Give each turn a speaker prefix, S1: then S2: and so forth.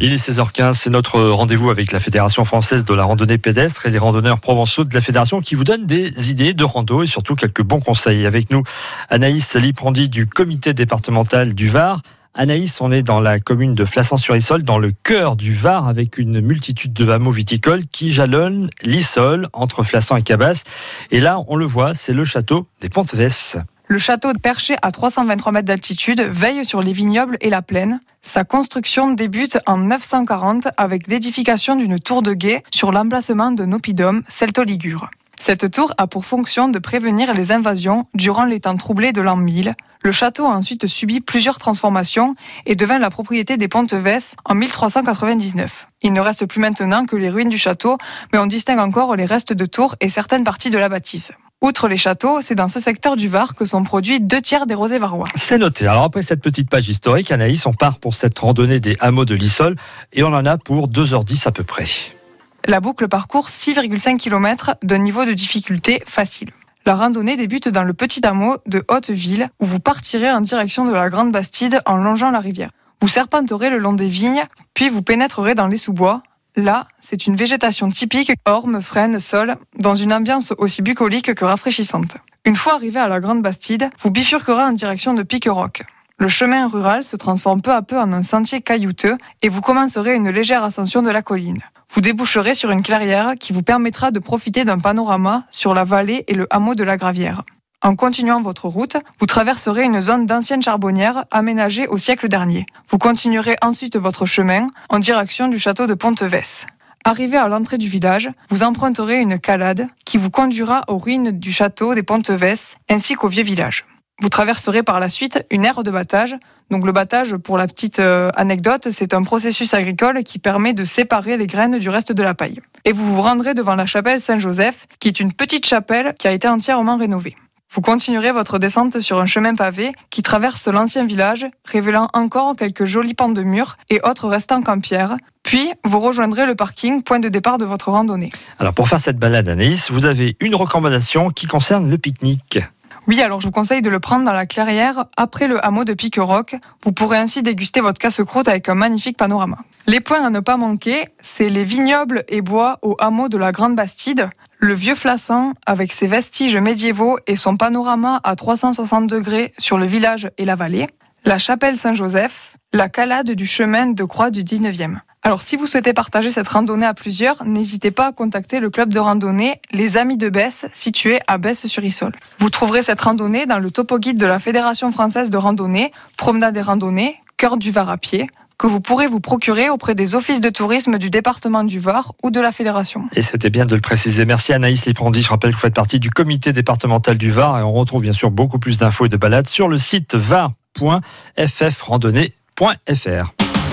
S1: Il est 16h15, c'est notre rendez-vous avec la Fédération française de la randonnée pédestre et les randonneurs provençaux de la Fédération qui vous donnent des idées de rando et surtout quelques bons conseils. Avec nous, Anaïs Liprandi du comité départemental du Var. Anaïs, on est dans la commune de Flassan-sur-Issol, dans le cœur du Var, avec une multitude de hameaux viticoles qui jalonnent l'Issol entre Flassan et Cabas. Et là, on le voit, c'est le château des Pontevès.
S2: Le château perché à 323 mètres d'altitude veille sur les vignobles et la plaine. Sa construction débute en 940 avec l'édification d'une tour de guet sur l'emplacement de Nopidum, celto-ligure. Cette tour a pour fonction de prévenir les invasions durant les temps troublés de l'an 1000. Le château a ensuite subi plusieurs transformations et devint la propriété des Pontevès en 1399. Il ne reste plus maintenant que les ruines du château, mais on distingue encore les restes de tours et certaines parties de la bâtisse. Outre les châteaux, c'est dans ce secteur du Var que sont produits deux tiers des rosés varois.
S1: C'est noté. Alors après cette petite page historique, Anaïs, on part pour cette randonnée des hameaux de l'Issol et on en a pour 2h10 à peu près.
S2: La boucle parcourt 6,5 km de niveau de difficulté facile. La randonnée débute dans le petit hameau de Hauteville où vous partirez en direction de la Grande Bastide en longeant la rivière. Vous serpenterez le long des vignes, puis vous pénétrerez dans les sous-bois, Là, c'est une végétation typique, orme, frêne, sol, dans une ambiance aussi bucolique que rafraîchissante. Une fois arrivé à la Grande Bastide, vous bifurquerez en direction de Piqueroc. Le chemin rural se transforme peu à peu en un sentier caillouteux et vous commencerez une légère ascension de la colline. Vous déboucherez sur une clairière qui vous permettra de profiter d'un panorama sur la vallée et le hameau de la Gravière. En continuant votre route, vous traverserez une zone d'anciennes charbonnières aménagée au siècle dernier. Vous continuerez ensuite votre chemin en direction du château de Pontevès. Arrivé à l'entrée du village, vous emprunterez une calade qui vous conduira aux ruines du château des Pontevès ainsi qu'au vieux village. Vous traverserez par la suite une aire de battage. Donc le battage, pour la petite euh, anecdote, c'est un processus agricole qui permet de séparer les graines du reste de la paille. Et vous vous rendrez devant la chapelle Saint-Joseph, qui est une petite chapelle qui a été entièrement rénovée. Vous continuerez votre descente sur un chemin pavé qui traverse l'ancien village, révélant encore quelques jolis pans de murs et autres restants qu'en pierre. Puis, vous rejoindrez le parking, point de départ de votre randonnée.
S1: Alors pour faire cette balade, Anaïs, vous avez une recommandation qui concerne le pique-nique.
S2: Oui, alors je vous conseille de le prendre dans la clairière après le hameau de Piqueroc. Vous pourrez ainsi déguster votre casse-croûte avec un magnifique panorama. Les points à ne pas manquer, c'est les vignobles et bois au hameau de la Grande Bastide. Le vieux Flassan, avec ses vestiges médiévaux et son panorama à 360 degrés sur le village et la vallée, la chapelle Saint-Joseph, la calade du chemin de croix du 19e. Alors si vous souhaitez partager cette randonnée à plusieurs, n'hésitez pas à contacter le club de randonnée Les Amis de Besse, situé à Besse-sur-Issol. Vous trouverez cette randonnée dans le topo guide de la Fédération française de randonnée, promenade des randonnées, cœur du Var à pied, que vous pourrez vous procurer auprès des offices de tourisme du département du Var ou de la fédération.
S1: Et c'était bien de le préciser. Merci Anaïs Liprandi. Je rappelle que vous faites partie du comité départemental du Var et on retrouve bien sûr beaucoup plus d'infos et de balades sur le site var.ffrandonnée.fr.